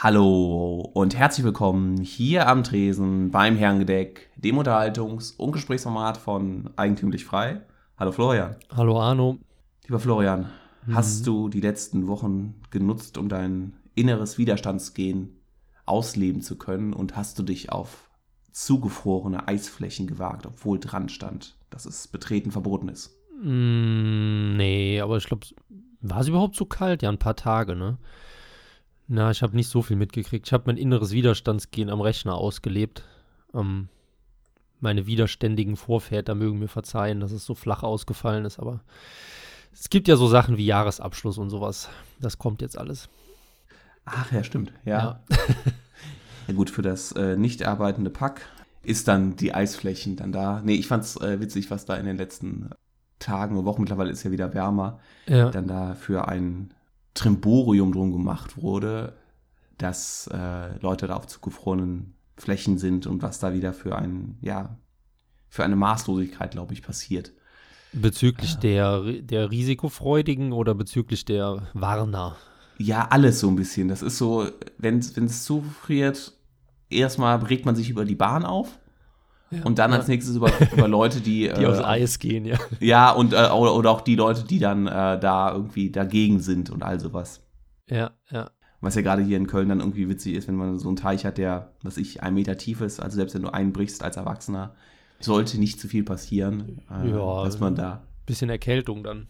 Hallo und herzlich willkommen hier am Tresen beim Herrengedeck, dem Unterhaltungs- und Gesprächsformat von Eigentümlich Frei. Hallo Florian. Hallo Arno. Lieber Florian, mhm. hast du die letzten Wochen genutzt, um dein inneres Widerstandsgehen ausleben zu können und hast du dich auf zugefrorene Eisflächen gewagt, obwohl dran stand, dass es betreten verboten ist? Mm, nee, aber ich glaube, war es überhaupt so kalt? Ja, ein paar Tage, ne? Na, ich habe nicht so viel mitgekriegt. Ich habe mein inneres Widerstandsgehen am Rechner ausgelebt. Ähm, meine widerständigen Vorväter mögen mir verzeihen, dass es so flach ausgefallen ist, aber es gibt ja so Sachen wie Jahresabschluss und sowas. Das kommt jetzt alles. Ach ja, stimmt. Ja. Ja, ja gut, für das äh, nicht arbeitende Pack ist dann die Eisflächen dann da. Nee, ich fand's äh, witzig, was da in den letzten Tagen und Wochen, mittlerweile ist ja wieder wärmer, ja. dann da für ein Trimborium drum gemacht wurde, dass äh, Leute da auf zugefrorenen Flächen sind und was da wieder für ein, ja, für eine Maßlosigkeit, glaube ich, passiert. Bezüglich ja. der, der Risikofreudigen oder bezüglich der Warner? Ja, alles so ein bisschen. Das ist so, wenn es zufriert, erstmal regt man sich über die Bahn auf. Ja, und dann ja. als nächstes über, über Leute, die. die äh, aufs Eis gehen, ja. Ja, und äh, oder, oder, auch die Leute, die dann äh, da irgendwie dagegen sind und all sowas. Ja, ja. Was ja gerade hier in Köln dann irgendwie witzig ist, wenn man so einen Teich hat, der, was ich, ein Meter tief ist, also selbst wenn du einbrichst als Erwachsener, sollte nicht zu viel passieren, äh, ja, dass man da. Bisschen Erkältung dann.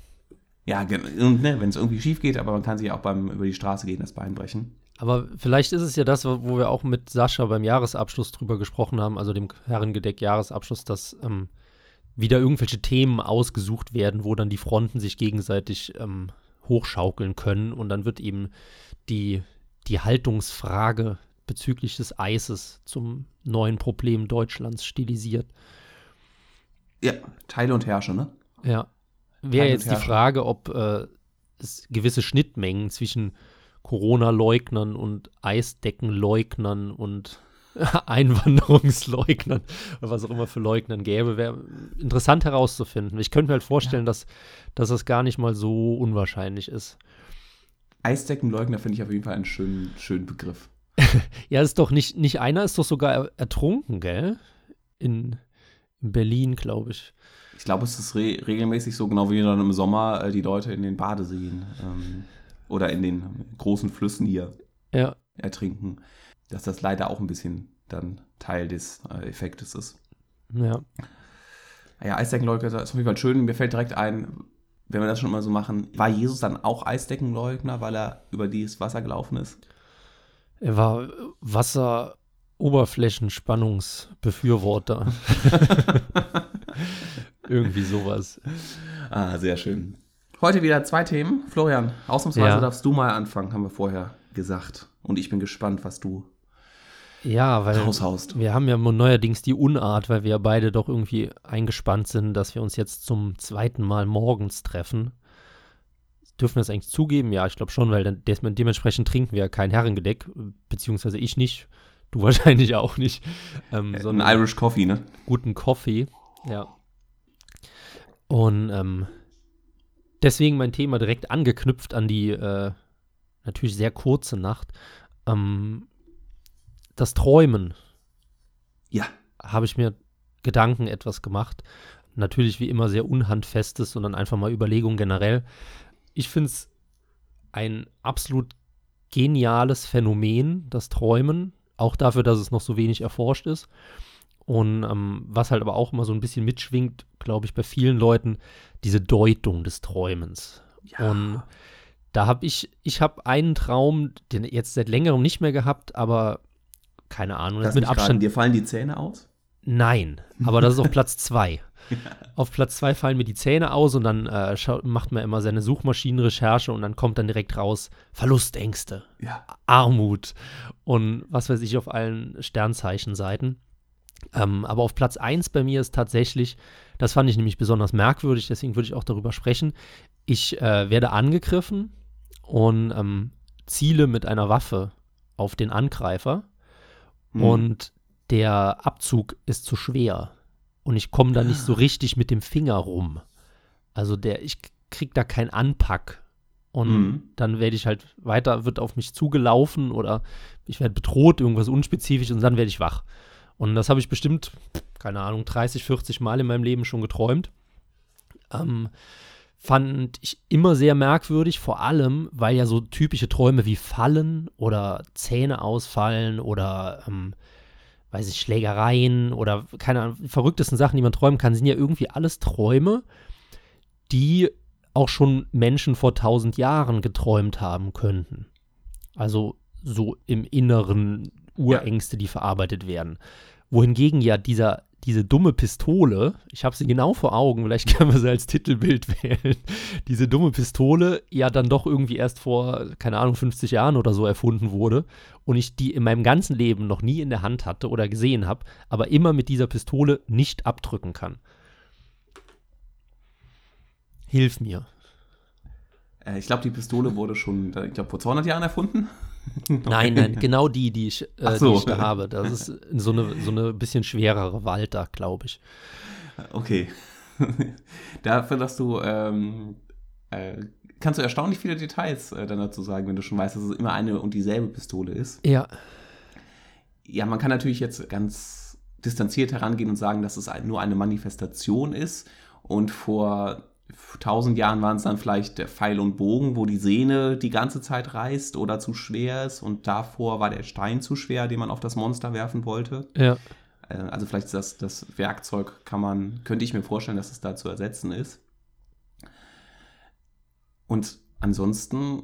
Ja, und ne, wenn es irgendwie schief geht, aber man kann sich auch beim über die Straße gehen, das Bein brechen. Aber vielleicht ist es ja das, wo wir auch mit Sascha beim Jahresabschluss drüber gesprochen haben, also dem Herrengedeck-Jahresabschluss, dass ähm, wieder irgendwelche Themen ausgesucht werden, wo dann die Fronten sich gegenseitig ähm, hochschaukeln können und dann wird eben die, die Haltungsfrage bezüglich des Eises zum neuen Problem Deutschlands stilisiert. Ja, Teile und Herrsche, ne? Ja. Wäre jetzt die Frage, ob äh, es gewisse Schnittmengen zwischen Corona-Leugnern und Eisdeckenleugnern und Einwanderungsleugnern oder was auch immer für Leugnern gäbe, wäre interessant herauszufinden. Ich könnte mir halt vorstellen, ja. dass, dass das gar nicht mal so unwahrscheinlich ist. Eisdeckenleugner finde ich auf jeden Fall einen schönen, schönen Begriff. ja, ist doch nicht, nicht einer ist doch sogar ertrunken, gell? In, in Berlin, glaube ich. Ich glaube, es ist re regelmäßig so, genau wie dann im Sommer äh, die Leute in den Badeseen ähm, oder in den großen Flüssen hier ja. ertrinken, dass das leider auch ein bisschen dann Teil des äh, Effektes ist. Ja. Ja, Eisdeckenleugner ist auf jeden Fall schön. Mir fällt direkt ein, wenn wir das schon immer so machen, war Jesus dann auch Eisdeckenleugner, weil er über dieses Wasser gelaufen ist? Er war Wasseroberflächenspannungsbefürworter. Irgendwie sowas. Ah, sehr schön. Heute wieder zwei Themen. Florian, ausnahmsweise ja. darfst du mal anfangen, haben wir vorher gesagt. Und ich bin gespannt, was du ja, weil raushaust. wir haben ja neuerdings die Unart, weil wir ja beide doch irgendwie eingespannt sind, dass wir uns jetzt zum zweiten Mal morgens treffen. Dürfen wir das eigentlich zugeben? Ja, ich glaube schon, weil dann dementsprechend trinken wir ja kein Herrengedeck, beziehungsweise ich nicht. Du wahrscheinlich auch nicht. Ähm, äh, Ein Irish Coffee, ne? Guten Coffee, ja. Und ähm, deswegen mein Thema direkt angeknüpft an die äh, natürlich sehr kurze Nacht. Ähm, das Träumen. Ja. Habe ich mir Gedanken etwas gemacht. Natürlich wie immer sehr unhandfestes, sondern einfach mal Überlegungen generell. Ich finde es ein absolut geniales Phänomen, das Träumen. Auch dafür, dass es noch so wenig erforscht ist. Und ähm, was halt aber auch immer so ein bisschen mitschwingt, glaube ich, bei vielen Leuten, diese Deutung des Träumens. Ja. Und da habe ich, ich habe einen Traum, den jetzt seit längerem nicht mehr gehabt, aber keine Ahnung. Das mit Abstand. Dir fallen die Zähne aus? Nein, aber das ist auf Platz zwei. Auf Platz zwei fallen mir die Zähne aus und dann äh, macht man immer seine Suchmaschinenrecherche und dann kommt dann direkt raus Verlustängste, ja. Armut und was weiß ich auf allen Sternzeichenseiten. Ähm, aber auf Platz 1 bei mir ist tatsächlich, das fand ich nämlich besonders merkwürdig, deswegen würde ich auch darüber sprechen. Ich äh, werde angegriffen und ähm, ziele mit einer Waffe auf den Angreifer mhm. und der Abzug ist zu schwer und ich komme da nicht so richtig mit dem Finger rum. Also der, ich krieg da keinen Anpack und mhm. dann werde ich halt weiter, wird auf mich zugelaufen oder ich werde bedroht, irgendwas unspezifisch und dann werde ich wach. Und das habe ich bestimmt, keine Ahnung, 30, 40 Mal in meinem Leben schon geträumt. Ähm, fand ich immer sehr merkwürdig, vor allem, weil ja so typische Träume wie Fallen oder Zähne ausfallen oder, ähm, weiß ich, Schlägereien oder keine Ahnung, verrücktesten Sachen, die man träumen kann, sind ja irgendwie alles Träume, die auch schon Menschen vor tausend Jahren geträumt haben könnten. Also so im Inneren Urängste, die verarbeitet werden. Wohingegen ja dieser diese dumme Pistole, ich habe sie genau vor Augen, vielleicht können wir sie als Titelbild wählen, diese dumme Pistole ja dann doch irgendwie erst vor, keine Ahnung, 50 Jahren oder so erfunden wurde und ich die in meinem ganzen Leben noch nie in der Hand hatte oder gesehen habe, aber immer mit dieser Pistole nicht abdrücken kann. Hilf mir. Äh, ich glaube, die Pistole wurde schon, ich glaube, vor 200 Jahren erfunden. Nein, nein, genau die, die ich, äh, so. die ich da habe. Das ist so eine, so eine bisschen schwerere Walter, glaube ich. Okay. Dafür, dass du, ähm, äh, kannst du erstaunlich viele Details äh, dann dazu sagen, wenn du schon weißt, dass es immer eine und dieselbe Pistole ist. Ja. Ja, man kann natürlich jetzt ganz distanziert herangehen und sagen, dass es nur eine Manifestation ist und vor tausend Jahren waren es dann vielleicht der Pfeil und Bogen, wo die Sehne die ganze Zeit reißt oder zu schwer ist und davor war der Stein zu schwer, den man auf das Monster werfen wollte. Ja. Äh, also vielleicht ist das, das Werkzeug, kann man, könnte ich mir vorstellen, dass es da zu ersetzen ist. Und ansonsten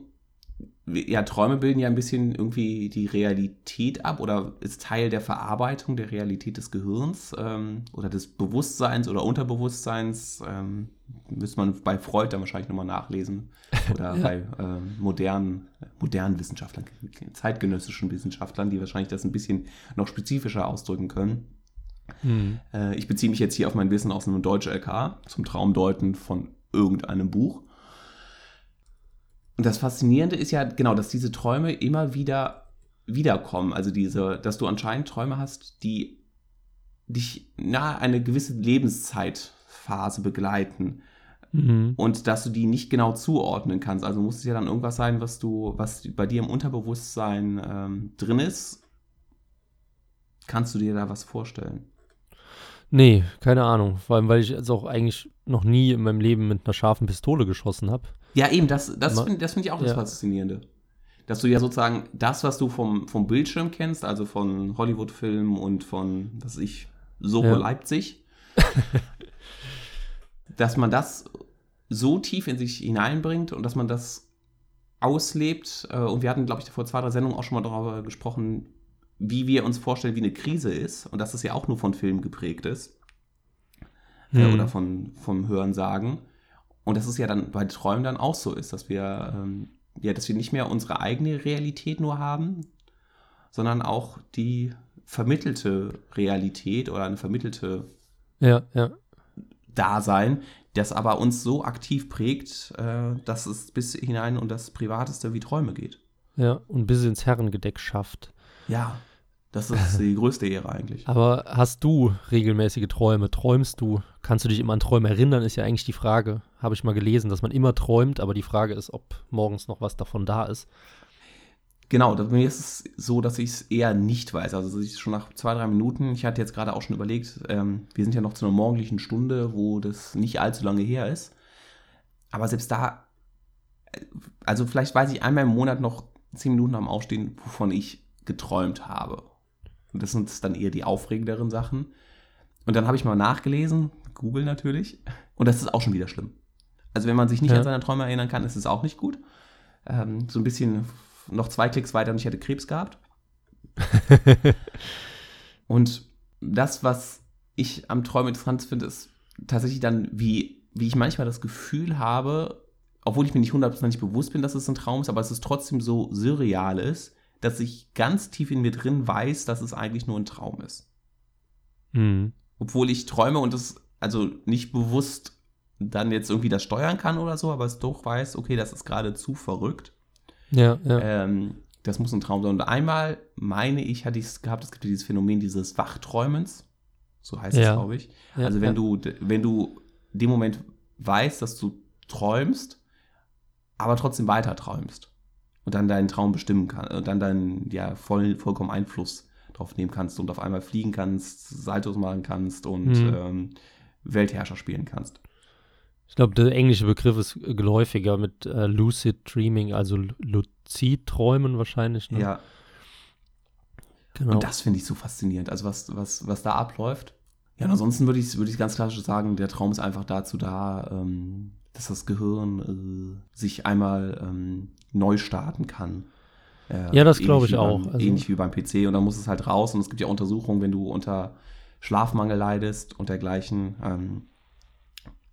ja, Träume bilden ja ein bisschen irgendwie die Realität ab oder ist Teil der Verarbeitung der Realität des Gehirns ähm, oder des Bewusstseins oder Unterbewusstseins. Ähm, müsste man bei Freud dann wahrscheinlich nochmal nachlesen oder ja. bei äh, modernen, modernen Wissenschaftlern, zeitgenössischen Wissenschaftlern, die wahrscheinlich das ein bisschen noch spezifischer ausdrücken können. Mhm. Äh, ich beziehe mich jetzt hier auf mein Wissen aus einem Deutsch-LK zum Traumdeuten von irgendeinem Buch. Und das Faszinierende ist ja genau, dass diese Träume immer wieder wiederkommen. Also diese, dass du anscheinend Träume hast, die dich nahe eine gewisse Lebenszeitphase begleiten. Mhm. Und dass du die nicht genau zuordnen kannst. Also muss es ja dann irgendwas sein, was du, was bei dir im Unterbewusstsein ähm, drin ist. Kannst du dir da was vorstellen? Nee, keine Ahnung. Vor allem, weil ich jetzt auch eigentlich noch nie in meinem Leben mit einer scharfen Pistole geschossen habe. Ja, eben, das, das finde find ich auch das ja. Faszinierende. Dass du ja sozusagen das, was du vom, vom Bildschirm kennst, also von Hollywood-Filmen und von, was ich, Soho ja. Leipzig, dass man das so tief in sich hineinbringt und dass man das auslebt. Äh, und wir hatten, glaube ich, vor zwei, drei Sendungen auch schon mal darüber gesprochen, wie wir uns vorstellen, wie eine Krise ist und dass es ja auch nur von Filmen geprägt ist. Hm. Oder von, vom Hören sagen. Und dass es ja dann bei Träumen dann auch so ist, dass wir, ähm, ja, dass wir nicht mehr unsere eigene Realität nur haben, sondern auch die vermittelte Realität oder eine vermittelte ja, ja. Dasein, das aber uns so aktiv prägt, äh, dass es bis hinein und das Privateste wie Träume geht. Ja, und bis ins Herrengedeck schafft. Ja. Das ist die größte Ehre eigentlich. Aber hast du regelmäßige Träume? Träumst du? Kannst du dich immer an Träume erinnern, ist ja eigentlich die Frage. Habe ich mal gelesen, dass man immer träumt, aber die Frage ist, ob morgens noch was davon da ist. Genau, bei mir ist es so, dass ich es eher nicht weiß. Also ich schon nach zwei, drei Minuten, ich hatte jetzt gerade auch schon überlegt, ähm, wir sind ja noch zu einer morgendlichen Stunde, wo das nicht allzu lange her ist. Aber selbst da, äh, also vielleicht weiß ich einmal im Monat noch zehn Minuten am Aufstehen, wovon ich geträumt habe. Und das sind dann eher die aufregenderen Sachen. Und dann habe ich mal nachgelesen, Google natürlich, und das ist auch schon wieder schlimm. Also wenn man sich nicht ja. an seine Träume erinnern kann, ist es auch nicht gut. Ähm, so ein bisschen noch zwei Klicks weiter und ich hätte Krebs gehabt. und das, was ich am Träumen interessant finde, ist tatsächlich dann, wie, wie ich manchmal das Gefühl habe, obwohl ich mir nicht hundertprozentig bewusst bin, dass es ein Traum ist, aber es ist trotzdem so surreal ist, dass ich ganz tief in mir drin weiß, dass es eigentlich nur ein Traum ist. Mhm. Obwohl ich träume und es also nicht bewusst dann jetzt irgendwie das steuern kann oder so, aber es doch weiß, okay, das ist gerade zu verrückt. Ja, ja. Ähm, das muss ein Traum sein. Und einmal meine ich, hatte ich es gehabt, es gibt dieses Phänomen dieses Wachträumens. So heißt ja. es, glaube ich. Ja, also wenn ja. du, wenn du dem Moment weißt, dass du träumst, aber trotzdem weiter träumst und dann deinen Traum bestimmen kannst und dann deinen ja voll, vollkommen Einfluss drauf nehmen kannst und auf einmal fliegen kannst, Saltos machen kannst und mhm. ähm, Weltherrscher spielen kannst. Ich glaube, der englische Begriff ist geläufiger mit äh, Lucid Dreaming, also Luzid-Träumen wahrscheinlich. Ne? Ja. Genau. Und das finde ich so faszinierend. Also was, was, was da abläuft. Ja, und ansonsten würde ich, würde ich ganz klassisch sagen, der Traum ist einfach dazu da, ähm, dass das Gehirn äh, sich einmal ähm, neu starten kann. Äh, ja, das glaube ich beim, auch. Also, ähnlich wie beim PC. Und dann muss es halt raus. Und es gibt ja Untersuchungen, wenn du unter Schlafmangel leidest und dergleichen, ähm,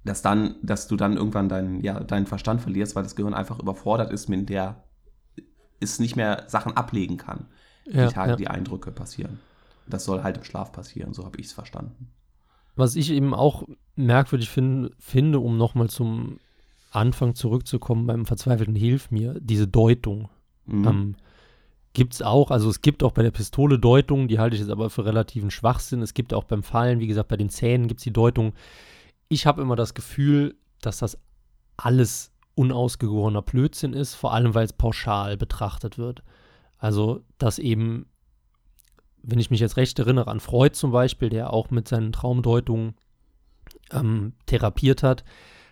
dass dann, dass du dann irgendwann deinen, ja, deinen Verstand verlierst, weil das Gehirn einfach überfordert ist, mit der es nicht mehr Sachen ablegen kann, ja, die Tage, ja. die Eindrücke passieren. Das soll halt im Schlaf passieren, so habe ich es verstanden. Was ich eben auch merkwürdig find, finde, um nochmal zum Anfang zurückzukommen beim verzweifelten Hilf mir, diese Deutung. Mhm. Ähm, gibt es auch, also es gibt auch bei der Pistole Deutungen, die halte ich jetzt aber für relativen Schwachsinn. Es gibt auch beim Fallen, wie gesagt, bei den Zähnen gibt es die Deutung. Ich habe immer das Gefühl, dass das alles unausgegorener Blödsinn ist, vor allem weil es pauschal betrachtet wird. Also, dass eben, wenn ich mich jetzt recht erinnere an Freud zum Beispiel, der auch mit seinen Traumdeutungen ähm, therapiert hat,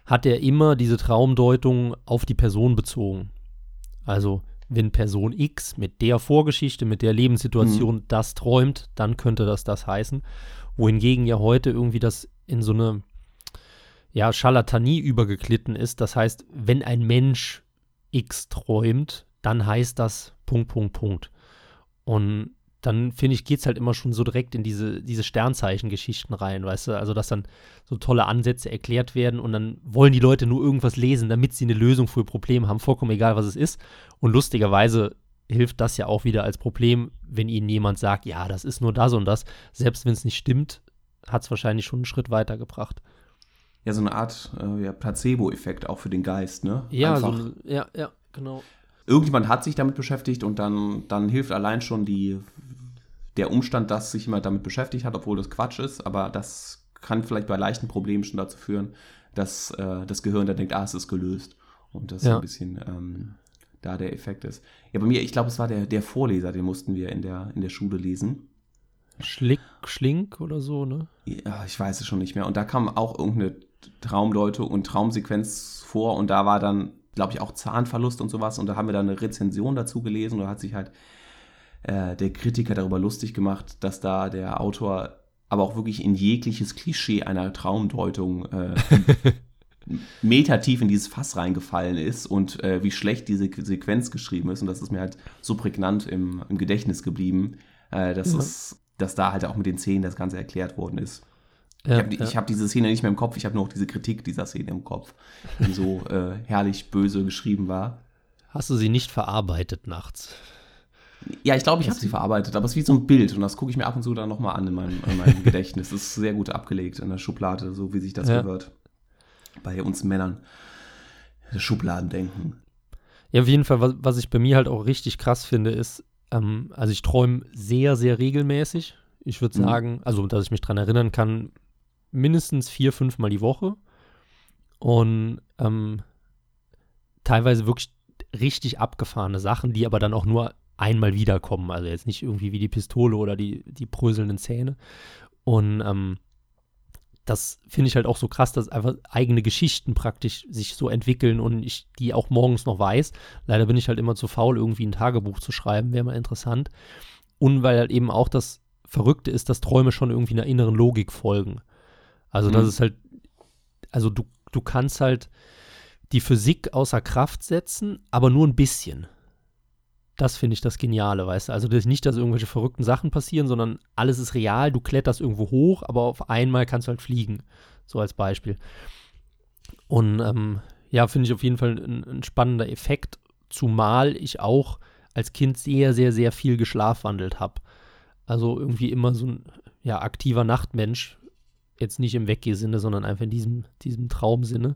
hat er immer diese Traumdeutung auf die Person bezogen. Also, wenn Person X mit der Vorgeschichte, mit der Lebenssituation mhm. das träumt, dann könnte das das heißen. Wohingegen ja heute irgendwie das in so eine ja, Scharlatanie übergeglitten ist. Das heißt, wenn ein Mensch X träumt, dann heißt das Punkt, Punkt, Punkt. Und dann finde ich, geht es halt immer schon so direkt in diese, diese Sternzeichen-Geschichten rein, weißt du? Also, dass dann so tolle Ansätze erklärt werden und dann wollen die Leute nur irgendwas lesen, damit sie eine Lösung für ein Problem haben, vollkommen egal, was es ist. Und lustigerweise hilft das ja auch wieder als Problem, wenn ihnen jemand sagt, ja, das ist nur das und das. Selbst wenn es nicht stimmt, hat es wahrscheinlich schon einen Schritt weiter gebracht. Ja, so eine Art äh, ja, Placebo-Effekt auch für den Geist, ne? Ja, so, ja, ja, genau irgendjemand hat sich damit beschäftigt und dann, dann hilft allein schon die, der Umstand, dass sich jemand damit beschäftigt hat, obwohl das Quatsch ist, aber das kann vielleicht bei leichten Problemen schon dazu führen, dass äh, das Gehirn dann denkt, ah, es ist gelöst. Und das ja. ein bisschen ähm, da der Effekt ist. Ja, bei mir, ich glaube, es war der, der Vorleser, den mussten wir in der, in der Schule lesen. Schlick, Schlink oder so, ne? Ja, ich weiß es schon nicht mehr. Und da kam auch irgendeine Traumdeutung und Traumsequenz vor und da war dann glaube ich, auch Zahnverlust und sowas. Und da haben wir dann eine Rezension dazu gelesen und da hat sich halt äh, der Kritiker darüber lustig gemacht, dass da der Autor aber auch wirklich in jegliches Klischee einer Traumdeutung äh, metertief in dieses Fass reingefallen ist und äh, wie schlecht diese Sequenz geschrieben ist. Und das ist mir halt so prägnant im, im Gedächtnis geblieben, äh, dass, ja. es, dass da halt auch mit den Zähnen das Ganze erklärt worden ist. Ja, ich habe ja. hab diese Szene nicht mehr im Kopf, ich habe nur noch diese Kritik dieser Szene im Kopf, die so äh, herrlich böse geschrieben war. Hast du sie nicht verarbeitet nachts? Ja, ich glaube, ich habe sie verarbeitet, aber es ist wie so ein Bild und das gucke ich mir ab und zu dann nochmal an in meinem, in meinem Gedächtnis. Das ist sehr gut abgelegt in der Schublade, so wie sich das ja. gehört. Bei uns Männern. Schubladendenken. Ja, auf jeden Fall, was, was ich bei mir halt auch richtig krass finde, ist, ähm, also ich träume sehr, sehr regelmäßig. Ich würde mhm. sagen, mhm. also dass ich mich daran erinnern kann, mindestens vier, fünf Mal die Woche. Und ähm, teilweise wirklich richtig abgefahrene Sachen, die aber dann auch nur einmal wiederkommen. Also jetzt nicht irgendwie wie die Pistole oder die, die bröselnden Zähne. Und ähm, das finde ich halt auch so krass, dass einfach eigene Geschichten praktisch sich so entwickeln und ich die auch morgens noch weiß. Leider bin ich halt immer zu faul, irgendwie ein Tagebuch zu schreiben, wäre mal interessant. Und weil halt eben auch das Verrückte ist, dass Träume schon irgendwie einer inneren Logik folgen. Also, mhm. das ist halt, also du, du kannst halt die Physik außer Kraft setzen, aber nur ein bisschen. Das finde ich das Geniale, weißt du? Also das ist nicht, dass irgendwelche verrückten Sachen passieren, sondern alles ist real, du kletterst irgendwo hoch, aber auf einmal kannst du halt fliegen. So als Beispiel. Und ähm, ja, finde ich auf jeden Fall ein, ein, spannender Effekt, zumal ich auch als Kind sehr, sehr, sehr viel geschlafwandelt habe. Also irgendwie immer so ein ja, aktiver Nachtmensch, jetzt nicht im Weggeh-Sinne, sondern einfach in diesem, diesem Traumsinne.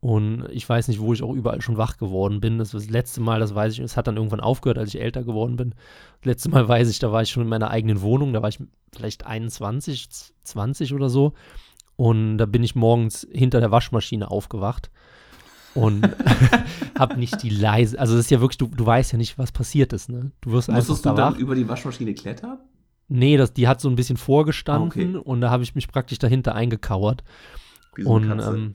Und ich weiß nicht, wo ich auch überall schon wach geworden bin. Das, das letzte Mal, das weiß ich, es hat dann irgendwann aufgehört, als ich älter geworden bin. Das letzte Mal weiß ich, da war ich schon in meiner eigenen Wohnung, da war ich vielleicht 21, 20 oder so. Und da bin ich morgens hinter der Waschmaschine aufgewacht. und habe nicht die leise, also es ist ja wirklich, du, du weißt ja nicht, was passiert ist, ne? Du wirst Musstest einfach du da dann wach. über die Waschmaschine klettern? Nee, das, die hat so ein bisschen vorgestanden okay. und da habe ich mich praktisch dahinter eingekauert. Wie so Und ähm,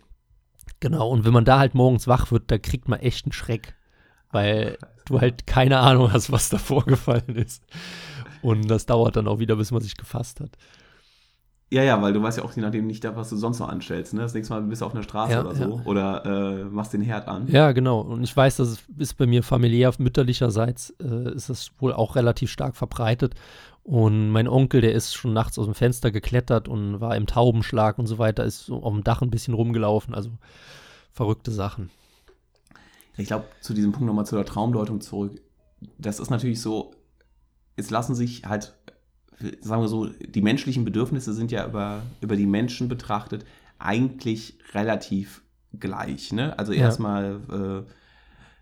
genau, und wenn man da halt morgens wach wird, da kriegt man echt einen Schreck. Weil du halt keine Ahnung hast, was da vorgefallen ist. Und das dauert dann auch wieder, bis man sich gefasst hat. Ja, ja, weil du weißt ja auch je nachdem nicht, was du sonst noch anstellst. Ne? Das nächste Mal bist du auf einer Straße Ja, oder so. Oder äh, machst den Herd an. Ja, genau. Und ich weiß, dass es ist bei mir familiär mütterlicherseits äh, ist das wohl auch relativ stark verbreitet. Und mein Onkel, der ist schon nachts aus dem Fenster geklettert und war im Taubenschlag und so weiter, ist so auf dem Dach ein bisschen rumgelaufen. Also verrückte Sachen. Ich glaube, zu diesem Punkt nochmal zu der Traumdeutung zurück. Das ist natürlich so, es lassen sich halt, sagen wir so, die menschlichen Bedürfnisse sind ja über, über die Menschen betrachtet eigentlich relativ gleich. Ne? Also Ja. erstmal äh,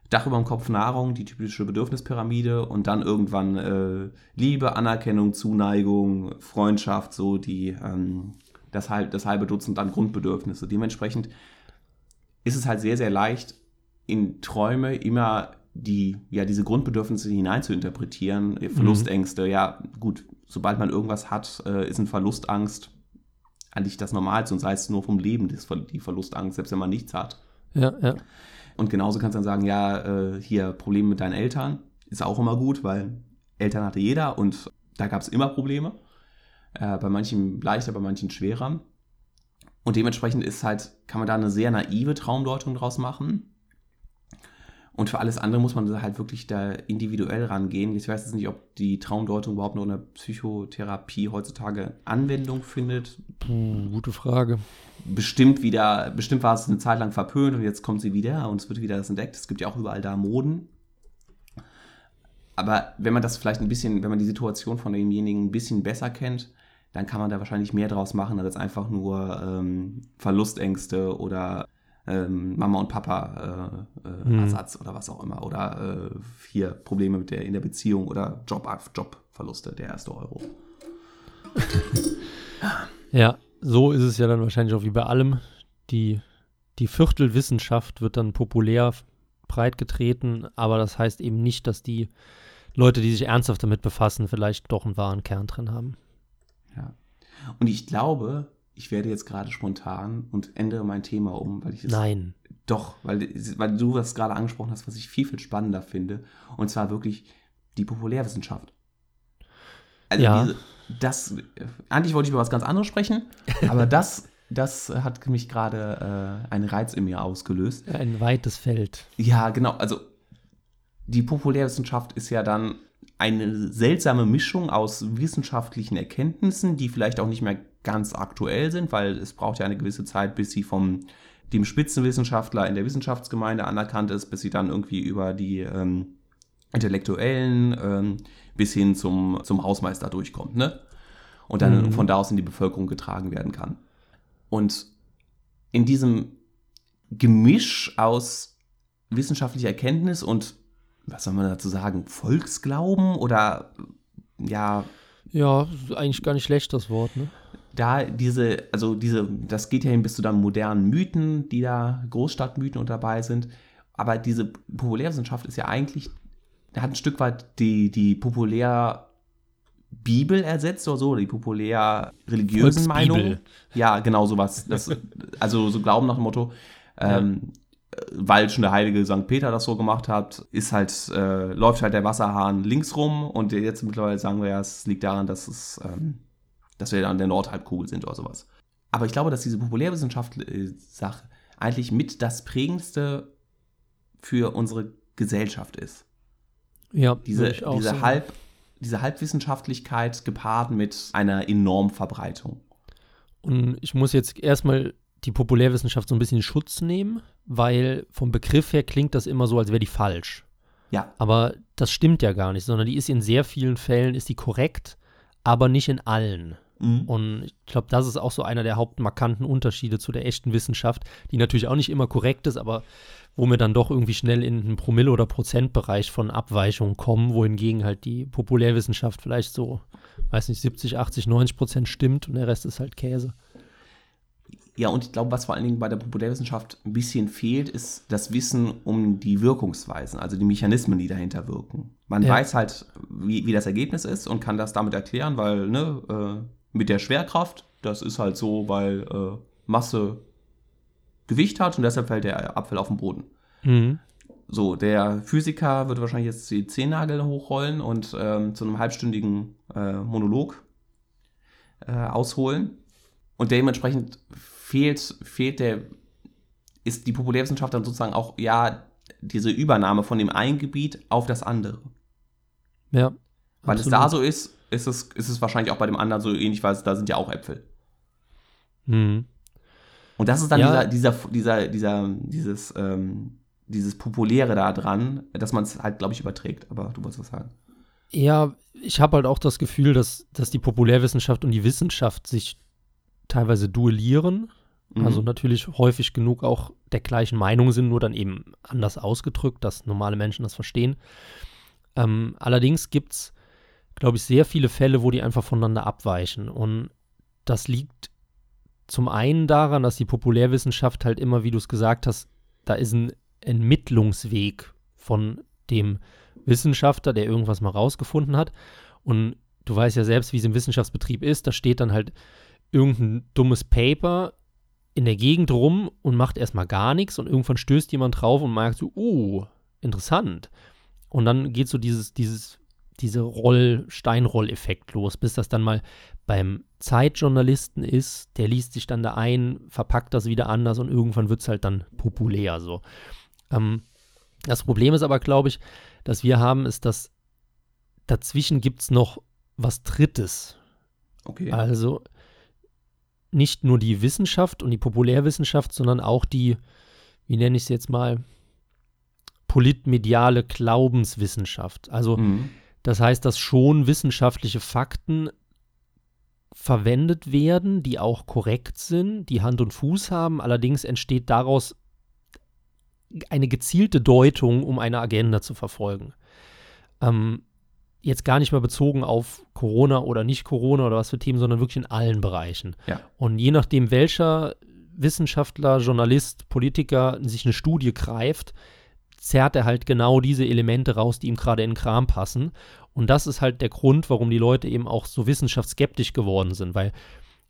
Dach über dem Kopf, Nahrung, die typische Bedürfnispyramide und dann irgendwann äh, Liebe, Anerkennung, Zuneigung, Freundschaft, so die ähm, das, halb, das halbe Dutzend an Grundbedürfnisse. Dementsprechend ist es halt sehr, sehr leicht, in Träume immer die, ja, diese Grundbedürfnisse hinein zu interpretieren. Verlustängste, ja, gut, sobald man irgendwas hat, äh, ist eine Verlustangst eigentlich das Normalste und sei es nur vom Leben, das, die Verlustangst, selbst wenn man nichts hat. Ja, ja. Und genauso kannst du dann sagen, ja, äh, hier Probleme mit deinen Eltern ist auch immer gut, weil Eltern hatte jeder und da gab es immer Probleme. Äh, bei manchen leichter, bei manchen schwerer. Und dementsprechend ist halt, kann man da eine sehr naive Traumdeutung draus machen. Und für alles andere muss man halt wirklich da individuell rangehen. Ich weiß jetzt nicht, ob die Traumdeutung überhaupt noch in der Psychotherapie heutzutage Anwendung findet. Puh, gute Frage. Bestimmt wieder, bestimmt war es eine Zeit lang verpönt und jetzt kommt sie wieder und es wird wieder das entdeckt. Es gibt ja auch überall da Moden. Aber wenn man das vielleicht ein bisschen, wenn man die Situation von demjenigen ein bisschen besser kennt, dann kann man da wahrscheinlich mehr draus machen, als einfach nur ähm, Verlustängste oder ähm, Mama und Papa äh, äh, Hm. Ersatz oder was auch immer. Oder äh, hier Probleme mit der, in der Beziehung oder Job, Jobverluste, der erste Euro. Ja, so ist es ja dann wahrscheinlich auch wie bei allem. Die, die Viertelwissenschaft wird dann populär breitgetreten, aber das heißt eben nicht, dass die Leute, die sich ernsthaft damit befassen, vielleicht doch einen wahren Kern drin haben. Ja. Und ich glaube, ich werde jetzt gerade spontan und ändere mein Thema um, weil ich es Nein. doch, weil, weil du das gerade angesprochen hast, was ich viel, viel spannender finde. Und zwar wirklich die Populärwissenschaft. Also Ja. diese, das, eigentlich wollte ich über was ganz anderes sprechen, aber das, das hat mich gerade äh, einen Reiz in mir ausgelöst. Ein weites Feld. Ja, genau. Also die Populärwissenschaft ist ja dann eine seltsame Mischung aus wissenschaftlichen Erkenntnissen, die vielleicht auch nicht mehr ganz aktuell sind, weil es braucht ja eine gewisse Zeit, bis sie vom dem Spitzenwissenschaftler in der Wissenschaftsgemeinde anerkannt ist, bis sie dann irgendwie über die ähm, Intellektuellen ähm, bis hin zum, zum Hausmeister durchkommt, ne? Und dann Mhm. von da aus in die Bevölkerung getragen werden kann. Und in diesem Gemisch aus wissenschaftlicher Erkenntnis und, was soll man dazu sagen, Volksglauben oder ja, Ja, eigentlich gar nicht schlecht, das Wort, ne? Da diese, also diese, das geht ja hin bis zu dann modernen Mythen, die da Großstadtmythen und dabei sind. Aber diese Populärwissenschaft ist ja eigentlich, da hat ein Stück weit die, die populär Bibel ersetzt oder so, oder die populär religiösen. Meinungen. Ja, genau sowas. Das, also so Glauben nach dem Motto, ähm, weil schon der heilige St. Peter das so gemacht hat, ist halt, äh, läuft halt der Wasserhahn links rum und jetzt mittlerweile sagen wir ja, es liegt daran, dass es, ähm, dass wir an der Nordhalbkugel sind oder sowas. Aber ich glaube, dass diese Populärwissenschaft-Sache eigentlich mit das prägendste für unsere Gesellschaft ist. Ja, Diese, diese. Halb, diese Halbwissenschaftlichkeit gepaart mit einer enormen Verbreitung. Und ich muss jetzt erstmal die Populärwissenschaft so ein bisschen in Schutz nehmen, weil vom Begriff her klingt das immer so, als wäre die falsch. Ja, Aber das stimmt ja gar nicht, sondern die ist in sehr vielen Fällen ist die korrekt, aber nicht in allen. Mhm. Und ich glaube, das ist auch so einer der hauptmarkanten Unterschiede zu der echten Wissenschaft, die natürlich auch nicht immer korrekt ist, aber wo wir dann doch irgendwie schnell in einen Promille- oder Prozentbereich von Abweichungen kommen, wohingegen halt die Populärwissenschaft vielleicht so, weiß nicht, 70, 80, 90 Prozent stimmt und der Rest ist halt Käse. Ja, und ich glaube, was vor allen Dingen bei der Populärwissenschaft ein bisschen fehlt, ist das Wissen um die Wirkungsweisen, also die Mechanismen, die dahinter wirken. Man ja. weiß halt, wie, wie das Ergebnis ist und kann das damit erklären, weil ne, äh, mit der Schwerkraft, das ist halt so, weil äh, Masse Gewicht hat und deshalb fällt der Apfel auf den Boden. Mhm. So, der Physiker wird wahrscheinlich jetzt die Zehennagel hochrollen und ähm, zu einem halbstündigen äh, Monolog äh, ausholen. Und dementsprechend fehlt, fehlt der, ist die Populärwissenschaft dann sozusagen auch, ja, diese Übernahme von dem einen Gebiet auf das andere. Ja. Weil absolut. es da so ist, ist es, ist es wahrscheinlich auch bei dem anderen so ähnlich, weil da sind ja auch Äpfel. Mhm. Und das ist dann ja. dieser, dieser, dieser, dieser, dieses, ähm, dieses Populäre da dran, dass man es halt, glaube ich, überträgt. Aber du wolltest was sagen. Ja, ich habe halt auch das Gefühl, dass, dass die Populärwissenschaft und die Wissenschaft sich teilweise duellieren. Mhm. Also natürlich häufig genug auch der gleichen Meinung sind, nur dann eben anders ausgedrückt, dass normale Menschen das verstehen. Ähm, allerdings gibt es, glaube ich, sehr viele Fälle, wo die einfach voneinander abweichen. Und das liegt zum einen daran, dass die Populärwissenschaft halt immer, wie du es gesagt hast, da ist ein Entmittlungsweg von dem Wissenschaftler, der irgendwas mal rausgefunden hat. Und du weißt ja selbst, wie es im Wissenschaftsbetrieb ist. Da steht dann halt irgendein dummes Paper in der Gegend rum und macht erstmal gar nichts und irgendwann stößt jemand drauf und merkt so, oh, interessant. Und dann geht so dieses, dieses, diese Roll, Steinroll-Effekt los, bis das dann mal beim Zeitjournalisten ist, der liest sich dann da ein, verpackt das wieder anders und irgendwann wird es halt dann populär so. Ähm, das Problem ist aber, glaube ich, dass wir haben, ist, dass dazwischen gibt es noch was Drittes. Okay. Also nicht nur die Wissenschaft und die Populärwissenschaft, sondern auch die, wie nenne ich es jetzt mal, politmediale Glaubenswissenschaft. Also mhm. Das heißt, dass schon wissenschaftliche Fakten verwendet werden, die auch korrekt sind, die Hand und Fuß haben. Allerdings entsteht daraus eine gezielte Deutung, um eine Agenda zu verfolgen. Ähm, jetzt gar nicht mehr bezogen auf Corona oder nicht Corona oder was für Themen, sondern wirklich in allen Bereichen. Ja. Und je nachdem, welcher Wissenschaftler, Journalist, Politiker sich eine Studie greift, zerrt er halt genau diese Elemente raus, die ihm gerade in den Kram passen. Und das ist halt der Grund, warum die Leute eben auch so wissenschaftsskeptisch geworden sind, weil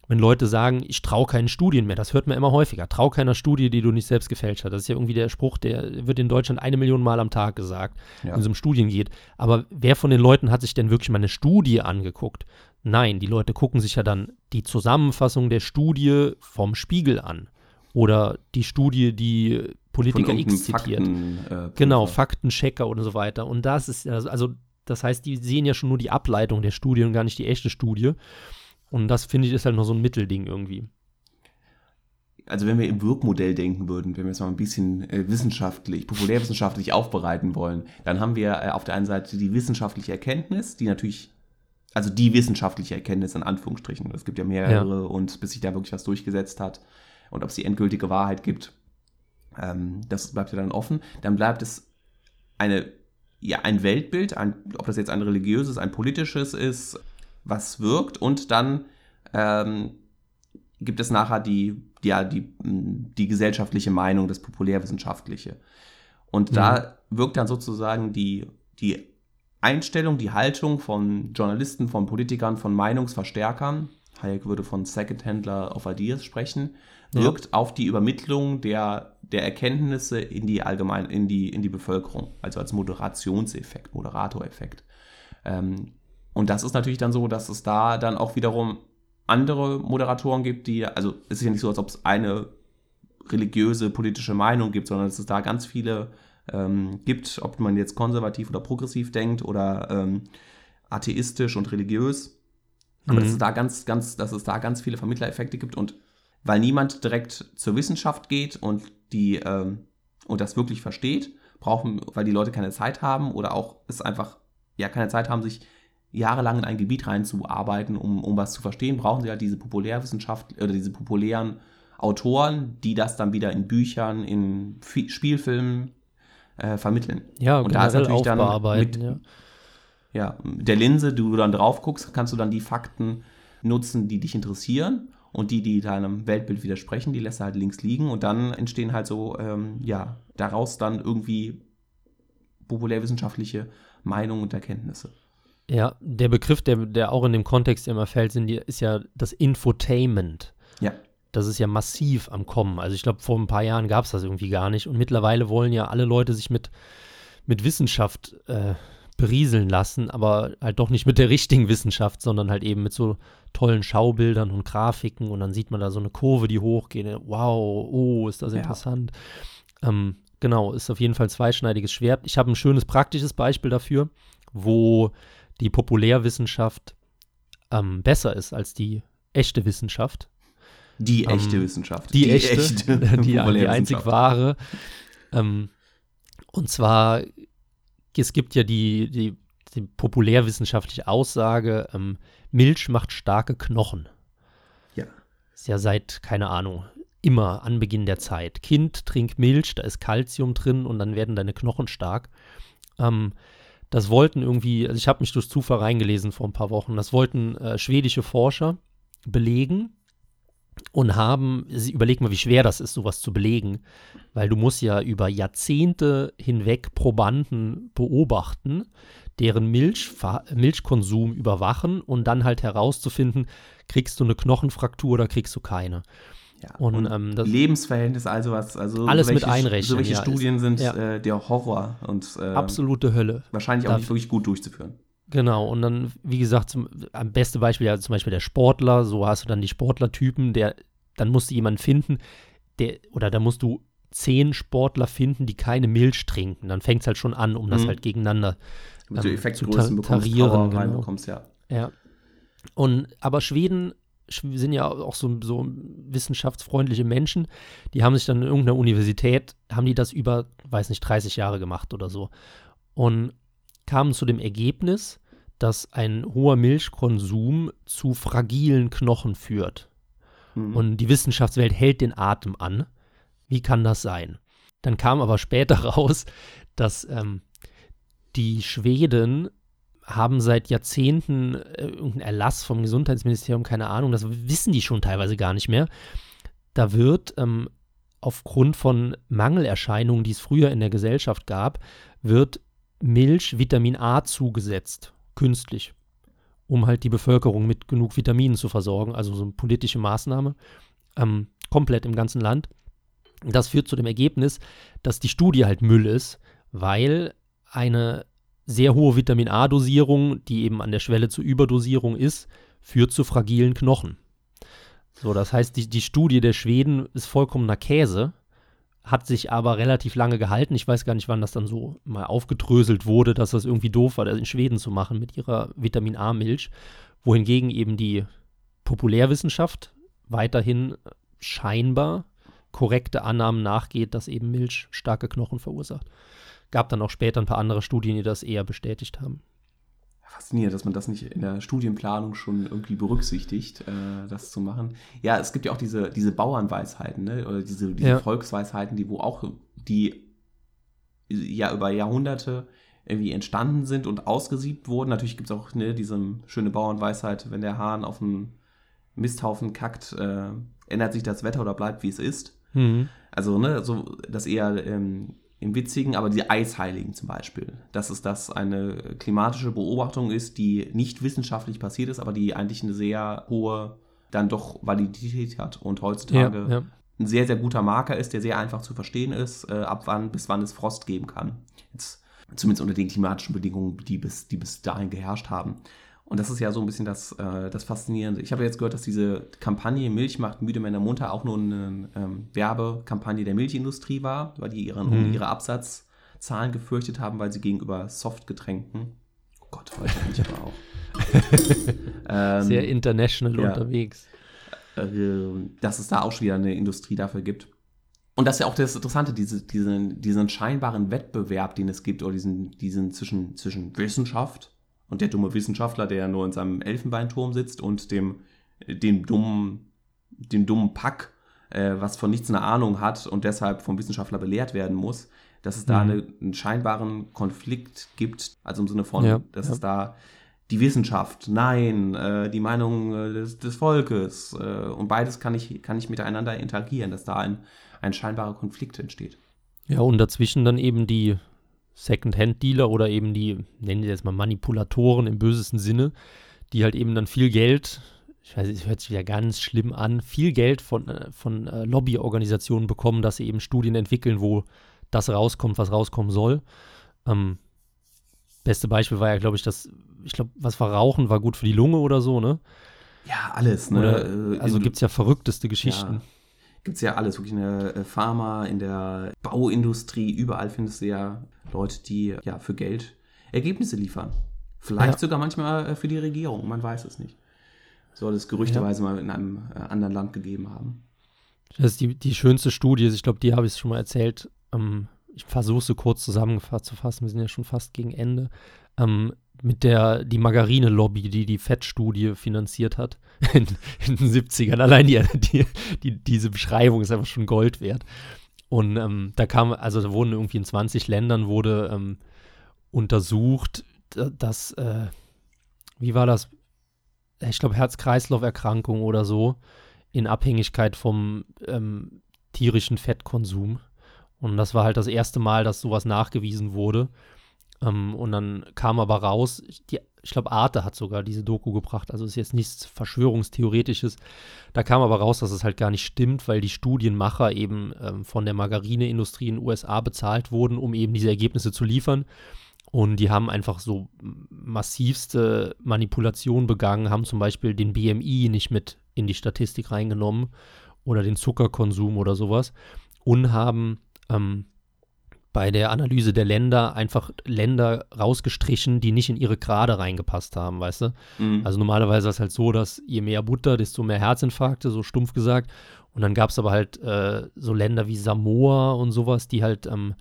wenn Leute sagen, ich traue keinen Studien mehr, das hört man immer häufiger, trau keiner Studie, die du nicht selbst gefälscht hast. Das ist ja irgendwie der Spruch, der wird in Deutschland eine Million Mal am Tag gesagt, ja. wenn es um Studien geht. Aber wer von den Leuten hat sich denn wirklich mal eine Studie angeguckt? Nein, die Leute gucken sich ja dann die Zusammenfassung der Studie vom Spiegel an. Oder die Studie, die Politiker X zitiert. Fakten, äh, genau, Faktenchecker und so weiter. Und das ist, also, das heißt, die sehen ja schon nur die Ableitung der Studie und gar nicht die echte Studie. Und das finde ich ist halt noch so ein Mittelding irgendwie. Also wenn wir im Wirkmodell denken würden, wenn wir es mal ein bisschen äh, wissenschaftlich, populärwissenschaftlich aufbereiten wollen, dann haben wir äh, auf der einen Seite die wissenschaftliche Erkenntnis, die natürlich, also die wissenschaftliche Erkenntnis in Anführungsstrichen. Es gibt ja mehrere ja. und bis sich da wirklich was durchgesetzt hat und ob es die endgültige Wahrheit gibt, ähm, das bleibt ja dann offen. Dann bleibt es eine, ja, ein Weltbild, ein, ob das jetzt ein religiöses, ein politisches ist, was wirkt und dann ähm, gibt es nachher die, ja, die, die gesellschaftliche Meinung, das populärwissenschaftliche. Und mhm. da wirkt dann sozusagen die, die Einstellung, die Haltung von Journalisten, von Politikern, von Meinungsverstärkern, Hayek würde von Second-Handler of Ideas sprechen, wirkt ja. auf die Übermittlung der, der Erkenntnisse in die allgemein, in die, in die Bevölkerung, also als Moderationseffekt, Moderatoreffekt. Ähm, und das ist natürlich dann so, dass es da dann auch wiederum andere Moderatoren gibt, die, also es ist ja nicht so, als ob es eine religiöse, politische Meinung gibt, sondern dass es da ganz viele ähm, gibt, ob man jetzt konservativ oder progressiv denkt oder ähm, atheistisch und religiös. Aber mhm. dass es da ganz, ganz, dass es da ganz viele Vermittlereffekte gibt und weil niemand direkt zur Wissenschaft geht und die ähm, und das wirklich versteht, brauchen, weil die Leute keine Zeit haben oder auch es einfach ja keine Zeit haben, sich jahrelang in ein Gebiet reinzuarbeiten, um, um was zu verstehen, brauchen sie halt diese Populärwissenschaft oder diese populären Autoren, die das dann wieder in Büchern, in F Spielfilmen äh, vermitteln. Ja, und da ist natürlich dann mit, ja. ja, der Linse, die du dann drauf guckst, kannst du dann die Fakten nutzen, die dich interessieren. Und die, die deinem Weltbild widersprechen, die lässt er halt links liegen und dann entstehen halt so, ähm, ja, daraus dann irgendwie populärwissenschaftliche Meinungen und Erkenntnisse. Ja, der Begriff, der, der auch in dem Kontext immer fällt, sind die, ist ja das Infotainment. Ja. Das ist ja massiv am Kommen. Also ich glaube, vor ein paar Jahren gab es das irgendwie gar nicht. Und mittlerweile wollen ja alle Leute sich mit, mit Wissenschaft äh, berieseln lassen, aber halt doch nicht mit der richtigen Wissenschaft, sondern halt eben mit so tollen Schaubildern und Grafiken und dann sieht man da so eine Kurve, die hochgeht. Wow, oh, ist das ja. interessant. Ähm, genau, ist auf jeden Fall zweischneidiges Schwert. Ich habe ein schönes praktisches Beispiel dafür, wo die Populärwissenschaft ähm, besser ist als die echte Wissenschaft. Die ähm, echte Wissenschaft. Die, die echte, echte die, die einzig wahre. Ähm, und zwar, es gibt ja die, die, die populärwissenschaftliche Aussage, ähm, Milch macht starke Knochen. Ja. Ist ja seit, keine Ahnung, immer an Beginn der Zeit. Kind, trink Milch, da ist Kalzium drin und dann werden deine Knochen stark. Ähm, das wollten irgendwie, also ich habe mich durch Zufall reingelesen vor ein paar Wochen, das wollten äh, schwedische Forscher belegen und haben, überleg mal, wie schwer das ist, sowas zu belegen, weil du musst ja über Jahrzehnte hinweg Probanden beobachten, deren Milch, Milchkonsum überwachen und dann halt herauszufinden, kriegst du eine Knochenfraktur oder kriegst du keine. Ja, und, und ähm, Lebensverhältnis, also was, also alles welche, mit einrechnen. So welche ja, Studien ist, sind ja. äh, der Horror und äh, absolute Hölle. Wahrscheinlich auch da, nicht wirklich gut durchzuführen. Genau, und dann, wie gesagt, zum, am beste Beispiel ja zum Beispiel der Sportler, so hast du dann die Sportlertypen, der, dann musst du jemanden finden, der, oder da musst du zehn Sportler finden, die keine Milch trinken. Dann fängt es halt schon an, um das mhm. halt gegeneinander ähm, du Effektgrößen zu ta tarieren. Genau. Bekommst, ja. ja. Und aber Schweden sind ja auch so, so wissenschaftsfreundliche Menschen, die haben sich dann in irgendeiner Universität, haben die das über, weiß nicht, 30 Jahre gemacht oder so. Und kamen zu dem Ergebnis, dass ein hoher Milchkonsum zu fragilen Knochen führt. Mhm. Und die Wissenschaftswelt hält den Atem an. Wie kann das sein? Dann kam aber später raus, dass ähm, die Schweden haben seit Jahrzehnten äh, irgendeinen Erlass vom Gesundheitsministerium, keine Ahnung, das wissen die schon teilweise gar nicht mehr. Da wird ähm, aufgrund von Mangelerscheinungen, die es früher in der Gesellschaft gab, wird Milch Vitamin A zugesetzt, künstlich, um halt die Bevölkerung mit genug Vitaminen zu versorgen, also so eine politische Maßnahme, ähm, komplett im ganzen Land. Das führt zu dem Ergebnis, dass die Studie halt Müll ist, weil eine sehr hohe Vitamin A-Dosierung, die eben an der Schwelle zur Überdosierung ist, führt zu fragilen Knochen. So, das heißt, die, die Studie der Schweden ist vollkommener Käse, hat sich aber relativ lange gehalten. Ich weiß gar nicht, wann das dann so mal aufgedröselt wurde, dass das irgendwie doof war, das in Schweden zu machen mit ihrer Vitamin A-Milch, wohingegen eben die Populärwissenschaft weiterhin scheinbar korrekte Annahmen nachgeht, dass eben Milch starke Knochen verursacht. Gab dann auch später ein paar andere Studien, die das eher bestätigt haben. Faszinierend, dass man das nicht in der Studienplanung schon irgendwie berücksichtigt, äh, das zu machen. Ja, es gibt ja auch diese, diese Bauernweisheiten, ne? oder diese, diese ja. Volksweisheiten, die wo auch die ja über Jahrhunderte irgendwie entstanden sind und ausgesiebt wurden. Natürlich gibt es auch ne, diese schöne Bauernweisheit, wenn der Hahn auf dem Misthaufen kackt, äh, ändert sich das Wetter oder bleibt wie es ist. Mhm. Also, ne, so das eher ähm, im Witzigen, aber die Eisheiligen zum Beispiel. Dass es das eine klimatische Beobachtung ist, die nicht wissenschaftlich passiert ist, aber die eigentlich eine sehr hohe dann doch Validität hat und heutzutage ja, ja. ein sehr, sehr guter Marker ist, der sehr einfach zu verstehen ist, äh, ab wann bis wann es Frost geben kann. Jetzt, zumindest unter den klimatischen Bedingungen, die bis, die bis dahin geherrscht haben. Und das ist ja so ein bisschen das, äh, das Faszinierende. Ich habe jetzt gehört, dass diese Kampagne Milch macht müde Männer munter auch nur eine ähm, Werbekampagne der Milchindustrie war, weil die ihren, mhm. ihre Absatzzahlen gefürchtet haben, weil sie gegenüber Softgetränken, oh Gott, heute bin ich aber auch. ähm, Sehr international ja, unterwegs. Äh, dass es da auch schon wieder eine Industrie dafür gibt. Und das ist ja auch das Interessante, diese, diesen, diesen scheinbaren Wettbewerb, den es gibt, oder diesen, diesen zwischen, zwischen Wissenschaft und der dumme Wissenschaftler, der nur in seinem Elfenbeinturm sitzt und dem, dem dummen, dem dummen Pack, äh, was von nichts eine Ahnung hat und deshalb vom Wissenschaftler belehrt werden muss, dass es da mhm. eine, einen scheinbaren Konflikt gibt, also im Sinne von, ja, dass ja. es da die Wissenschaft, nein, äh, die Meinung äh, des, des Volkes. Äh, und beides kann ich, kann ich miteinander interagieren, dass da ein, ein scheinbarer Konflikt entsteht. Ja, und dazwischen dann eben die Second-Hand-Dealer oder eben die, nennen sie jetzt mal Manipulatoren im bösesten Sinne, die halt eben dann viel Geld, ich weiß, es hört sich wieder ganz schlimm an, viel Geld von, äh, von äh, Lobbyorganisationen bekommen, dass sie eben Studien entwickeln, wo das rauskommt, was rauskommen soll. Ähm, beste Beispiel war ja, glaube ich, das, ich glaube, was war Rauchen, war gut für die Lunge oder so, ne? Ja, alles, ne? Oder, äh, also gibt es ja verrückteste Geschichten. Ja, gibt es ja alles, wirklich in der äh, Pharma, in der Bauindustrie, überall findest du ja Leute, die ja für Geld Ergebnisse liefern. Vielleicht ja. sogar manchmal äh, für die Regierung, man weiß es nicht. Soll es gerüchteweise ja. mal in einem anderen Land gegeben haben. Das ist die, die schönste Studie, ich glaube, die habe ich schon mal erzählt. Ähm, ich versuche sie kurz zusammengefasst zu fassen, wir sind ja schon fast gegen Ende, ähm, mit der die Margarine-Lobby, die die Fettstudie finanziert hat in, in, den 70ern. Allein die, die, die, diese Beschreibung ist einfach schon Gold wert. Und ähm, da kam, also da wurden irgendwie in 20 Ländern wurde ähm, untersucht, dass, äh, wie war das? Ich glaube, Herz-Kreislauf-Erkrankung oder so, in Abhängigkeit vom ähm, tierischen Fettkonsum. Und das war halt das erste Mal, dass sowas nachgewiesen wurde. Ähm, und dann kam aber raus, die, ich glaube, Arte hat sogar diese Doku gebracht, also ist jetzt nichts Verschwörungstheoretisches. Da kam aber raus, dass es halt gar nicht stimmt, weil die Studienmacher eben ähm, von der Margarineindustrie in den USA bezahlt wurden, um eben diese Ergebnisse zu liefern. Und die haben einfach so massivste Manipulationen begangen, haben zum Beispiel den BMI nicht mit in die Statistik reingenommen oder den Zuckerkonsum oder sowas und haben ähm, bei der Analyse der Länder einfach Länder rausgestrichen, die nicht in ihre Grade reingepasst haben, weißt du? Mhm. Also normalerweise ist es halt so, dass je mehr Butter, desto mehr Herzinfarkte, so stumpf gesagt. Und dann gab es aber halt äh, so Länder wie Samoa und sowas, die halt ähm,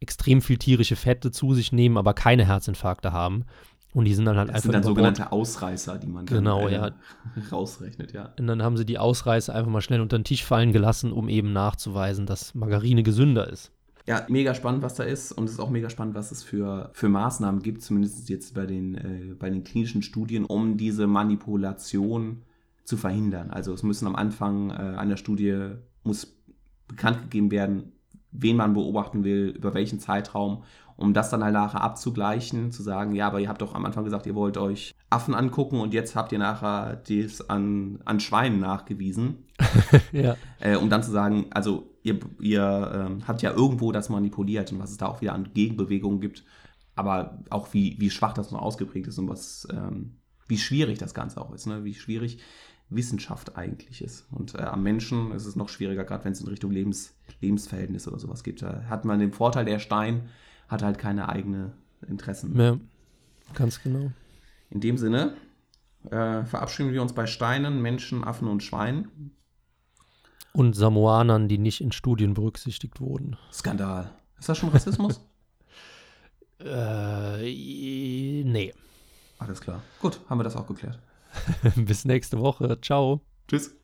extrem viel tierische Fette zu sich nehmen, aber keine Herzinfarkte haben. Und die sind dann halt das einfach. Das sind dann sogenannte Ausreißer, die man genau, dann, äh, ja. rausrechnet, ja. Und dann haben sie die Ausreißer einfach mal schnell unter den Tisch fallen gelassen, um eben nachzuweisen, dass Margarine gesünder ist. Ja, mega spannend, was da ist. Und es ist auch mega spannend, was es für, für Maßnahmen gibt, zumindest jetzt bei den, äh, bei den klinischen Studien, um diese Manipulation zu verhindern. Also es müssen am Anfang äh, einer Studie muss bekannt gegeben werden, wen man beobachten will, über welchen Zeitraum um das dann halt nachher abzugleichen, zu sagen, ja, aber ihr habt doch am Anfang gesagt, ihr wollt euch Affen angucken und jetzt habt ihr nachher das an, an Schweinen nachgewiesen. ja. Äh, um dann zu sagen, also ihr, ihr äh, habt ja irgendwo das manipuliert und was es da auch wieder an Gegenbewegungen gibt, aber auch wie, wie schwach das noch ausgeprägt ist und was, ähm, wie schwierig das Ganze auch ist, ne? wie schwierig Wissenschaft eigentlich ist. Und äh, am Menschen ist es noch schwieriger, gerade wenn es in Richtung Lebens, Lebensverhältnisse oder sowas geht. Da hat man den Vorteil, der Stein hat halt keine eigenen Interessen. Ja, ganz genau. In dem Sinne äh, verabschieden wir uns bei Steinen, Menschen, Affen und Schweinen. Und Samoanern, die nicht in Studien berücksichtigt wurden. Skandal. Ist das schon Rassismus? äh, nee. Alles klar. Gut, haben wir das auch geklärt. Bis nächste Woche. Ciao. Tschüss.